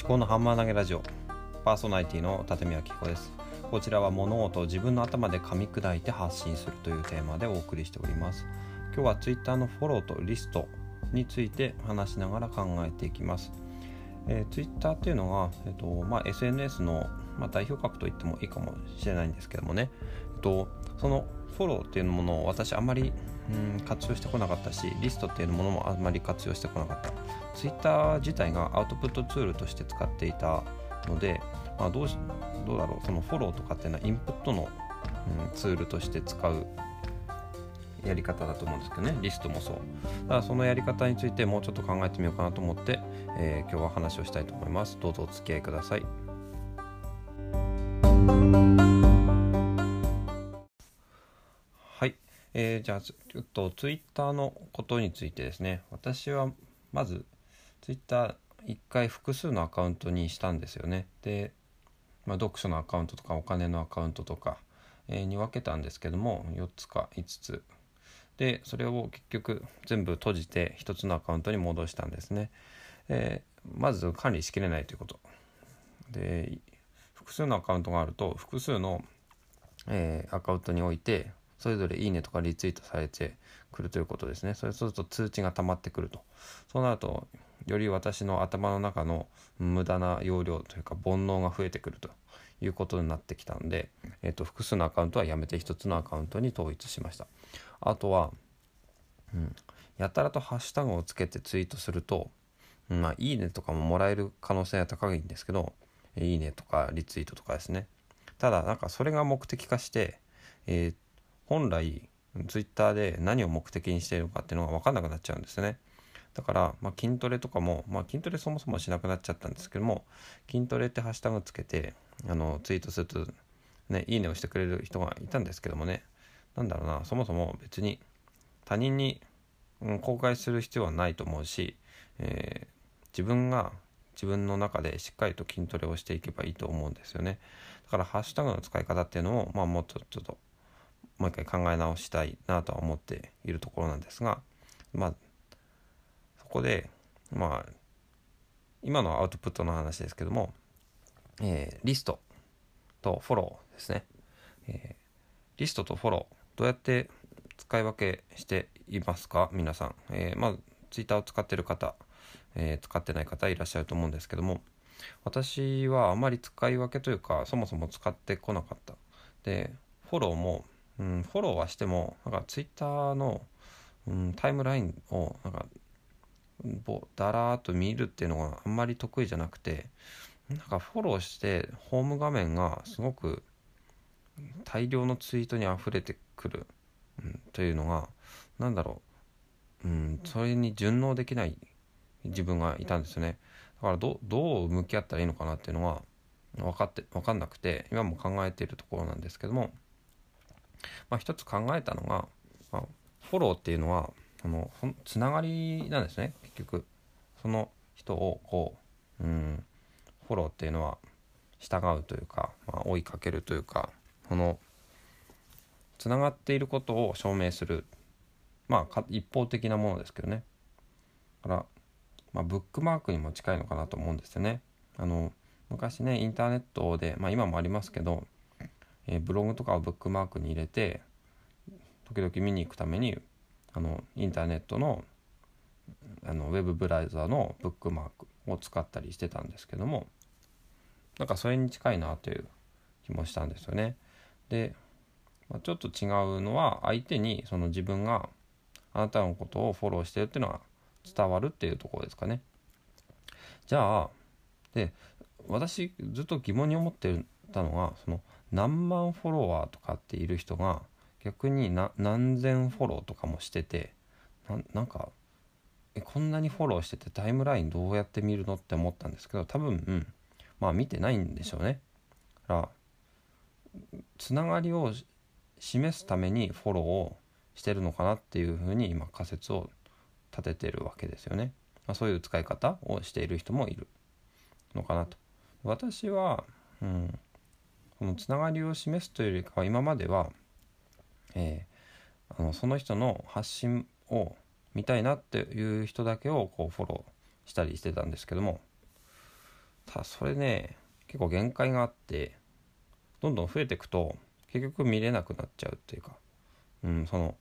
思考のハンマー投げラジオ。パーソナリティの立見明彦です。こちらは物事を自分の頭で噛み砕いて発信するというテーマでお送りしております。今日は Twitter のフォローとリストについて話しながら考えていきます、えー、Twitter っていうのは、えーとまあ、SNS の、まあ、代表格と言ってもいいかもしれないんですけどもね、えーと、そのフォローっていうものを私あんまりうん活用してこなかったしリストっていうものもあんまり活用してこなかった。Twitter 自体がアウトプットツールとして使っていたので、まあ、どうどうだろう。そのフォローとかっていうのはインプットの、うん、ツールとして使うやり方だと思うんですけどね。リストもそう。だからそのやり方についてもうちょっと考えてみようかなと思って、えー、今日は話をしたいと思います。どうぞお付き合いください。えー、じゃあちょっとツイッターのことについてですね私はまずツイッター一回複数のアカウントにしたんですよね。で、まあ、読書のアカウントとかお金のアカウントとか、えー、に分けたんですけども4つか5つでそれを結局全部閉じて1つのアカウントに戻したんですね。えー、まず管理しきれないということ。で複数のアカウントがあると複数の、えー、アカウントにおいてそれぞれいいねとかリツイートされてくるということですね。それすると通知が溜まってくると。そうなると、より私の頭の中の無駄な容量というか煩悩が増えてくるということになってきたんで、えっ、ー、と、複数のアカウントはやめて一つのアカウントに統一しました。あとは、うん、やたらとハッシュタグをつけてツイートすると、まあ、いいねとかももらえる可能性は高いんですけど、いいねとかリツイートとかですね。ただ、なんかそれが目的化して、えー、本来ツイッターで何を目的にしているのかっていうのが分かんなくなっちゃうんですね。だから、まあ、筋トレとかも、まあ、筋トレそもそもしなくなっちゃったんですけども筋トレってハッシュタグつけてあのツイートするとねいいねをしてくれる人がいたんですけどもねなんだろうなそもそも別に他人に、うん、公開する必要はないと思うし、えー、自分が自分の中でしっかりと筋トレをしていけばいいと思うんですよねだからハッシュタグの使い方っていうのを、まあ、もうちょっともう一回考え直したいなとは思っているところなんですがまあそこでまあ今のアウトプットの話ですけども、えー、リストとフォローですね、えー、リストとフォローどうやって使い分けしていますか？皆さん、えー、まあツイッターを使ってる方、えー、使ってない方いらっしゃると思うんですけども私はあまり使い分けというかそもそも使ってこなかった。でフォローもうん、フォローはしても、なんかツイッターの、うん、タイムラインを、なんか、ぼだらーっと見るっていうのがあんまり得意じゃなくて、なんかフォローしてホーム画面がすごく大量のツイートに溢れてくる、うん、というのが、なんだろう、うん、それに順応できない自分がいたんですよね。だからどどう向き合ったらいいのかなっていうのは分かって分かんなくて今も考えているところなんですけどもまあ、一つ考えたのが、まあ、フォローっていうのはあのつながりなんですね。結局その人をこう、うん、フォローっていうのは従うというか、まあ、追いかけるというかこのつながっていることを証明する。まあ一方的なものですけどね。だから、まあ、ブックマークにも近いのかなと思うんですよね。あの昔ねインターネットで、まあ、今もありますけどえー、ブログとかをブックマークに入れて時々見に行くためにあのインターネットのあのウェブブラウザのブックマークを使ったりしてたんですけどもなんかそれに近いなという気もしたんですよね。で、まあ、ちょっと違うのは相手にその自分があなたのことをフォローしてるっていうのは伝わるっていうところですかね。じゃあで私ずっと疑問に思ってたのがその何万フォロワーとかっている人が逆に何千フォローとかもしててなんかえこんなにフォローしててタイムラインどうやって見るのって思ったんですけど多分、うん、まあ見てないんでしょうね。だからつながりを示すためにフォローをしてるのかなっていうふうに今仮説を立ててるわけですよね。まあ、そういう使い方をしている人もいるのかなと。私は、うん、このつながりを示すというよりかは今までは、えー、あのその人の発信を見たいなっていう人だけをこうフォローしたりしてたんですけどもただそれね結構限界があってどんどん増えていくと結局見れなくなっちゃうっていうか、うん、その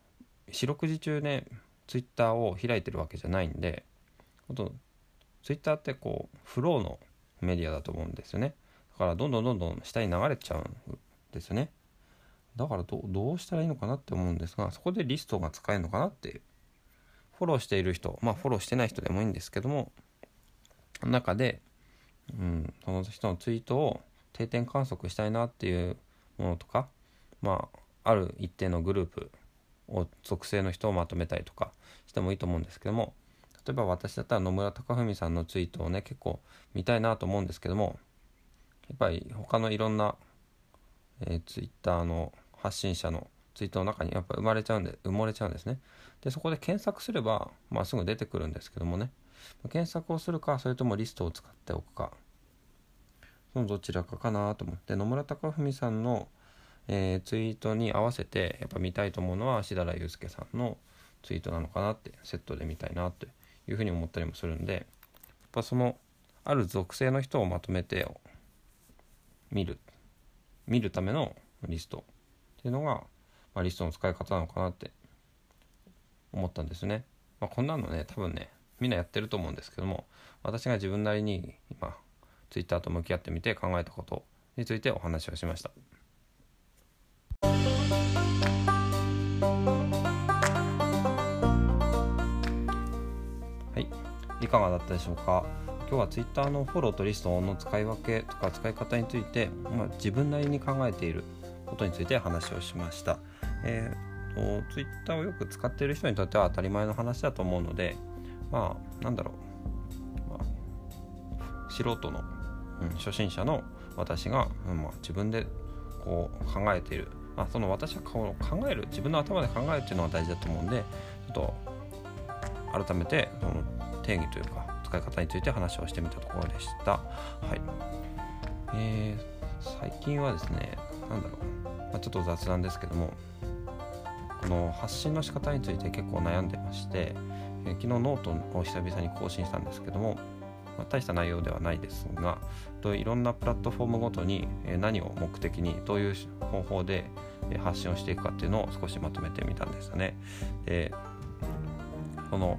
四六時中ねツイッターを開いてるわけじゃないんでとツイッターってこうフローのメディアだと思うんですよね。からどんどんどんどん下に流れちゃうんですよね。だからどどうしたらいいのかなって思うんですがそこでリストが使えるのかなっていう。フォローしている人まあフォローしてない人でもいいんですけども中で、うん、その人のツイートを定点観測したいなっていうものとかまあある一定のグループを属性の人をまとめたりとかしてもいいと思うんですけども例えば私だったら野村貴文さんのツイートをね結構見たいなと思うんですけどもやっぱり他のいろんな、えー、ツイッターの発信者のツイートの中にやっぱ生まれちゃうんで埋もれちゃうんですね。でそこで検索すれば、まあ、すぐ出てくるんですけどもね。検索をするかそれともリストを使っておくか。そのどちらかかなと思って野村貴文さんの、えー、ツイートに合わせてやっぱ見たいと思うのはしだらゆうすけさんのツイートなのかなってセットで見たいなっていうふうに思ったりもするんでやっぱそのある属性の人をまとめて見る見るためのリストっていうのが、まあ、リストの使い方なのかなって思ったんですね。まあ、こんなのね多分ねみんなやってると思うんですけども私が自分なりに今 Twitter と向き合ってみて考えたことについてお話をしました。はいいかがだったでしょうか？今日は Twitter のフォローとリストの使い分けとか使い方について、まあ、自分なりに考えていることについて話をしました。えーと、Twitter をよく使っている人にとっては当たり前の話だと思うのでまあなんだろう、まあ、素人の、うん、初心者の私が、うんまあ、自分でこう考えている、まあ、その私は考える自分の頭で考えるっていうのが大事だと思うんでちょっと改めてその定義というか使い方について話をしてみたところでした。はい。えー、最近はですね、なんだろう、まあ、ちょっと雑談ですけども、この発信の仕方について結構悩んでまして、えー、昨日ノートを久々に更新したんですけども、まあ、大した内容ではないですがといろんなプラットフォームごとに何を目的にどういう方法で発信をしていくかっていうのを少しまとめてみたんですよね。でこの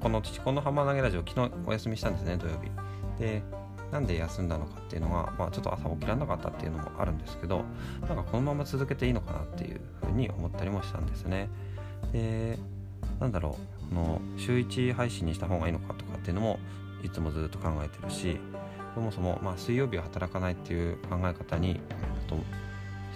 この「この浜投げラジオ」昨日お休みしたんですね土曜日。でなんで休んだのかっていうのが、まあ、ちょっと朝起きられなかったっていうのもあるんですけどなんかこのまま続けていいのかなっていうふうに思ったりもしたんですね。でなんだろうの週1配信にした方がいいのかとかっていうのもいつもずっと考えてるしそもそも、まあ、水曜日は働かないっていう考え方にと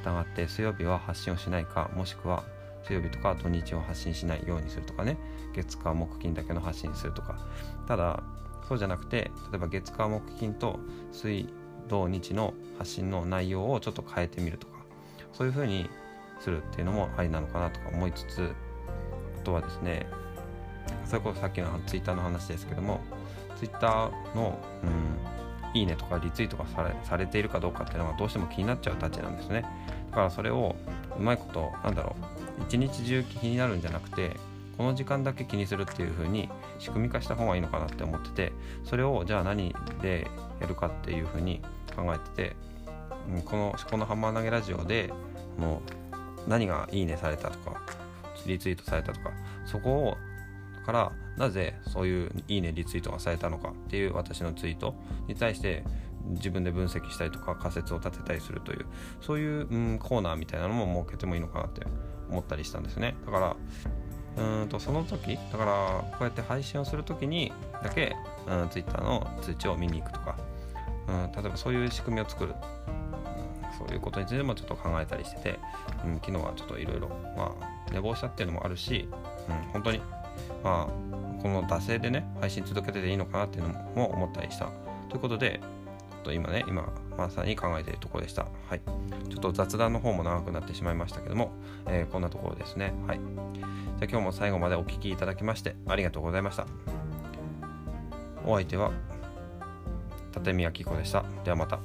従って水曜日は発信をしないかもしくは水曜日とか土日を発信しないようにするとかね月火木金だけの発信するとか。ただそうじゃなくて例えば月火木金と水土日の発信の内容をちょっと変えてみるとか。そういう風にするっていうのもありなのかなとか思いつつあとはですねそれこそさっきのツイッターの話ですけどもツイッターの、うん、いいねとかリツイートがされされているかどうかっていうのがどうしても気になっちゃうたちなんですね。だからそれをうまいことなんだろう一日中気になるんじゃなくてこの時間だけ気にするっていう風に仕組み化した方がいいのかなって思っててそれをじゃあ何でやるかっていう風に考えててこの「このハンマー投げラジオで」もう何がいいねされたとかリツイートされたとかそこをからなぜそういういいねリツイートがされたのかっていう私のツイートに対して自分で分析したりとか仮説を立てたりするというそういう、うん、コーナーみたいなのも設けてもいいのかなって思ったりしたんですね。だからうんとその時だからこうやって配信をする時にだけ、うん、Twitter の通知を見に行くとか、うん、例えばそういう仕組みを作る、うん、そういうことについてもちょっと考えたりしてて、うん、昨日はちょっといろいろまあ寝坊したっていうのもあるし、うん、本当にまあこの惰性でね配信続けてていいのかなっていうのも思ったりした。ということでと今ね今まさに考えているところでした。はい。ちょっと雑談の方も長くなってしまいましたけども、えー、こんなところですね。はい。じゃ今日も最後までお聴きいただきましてありがとうございました。お相手は立見明子でした。ではまた。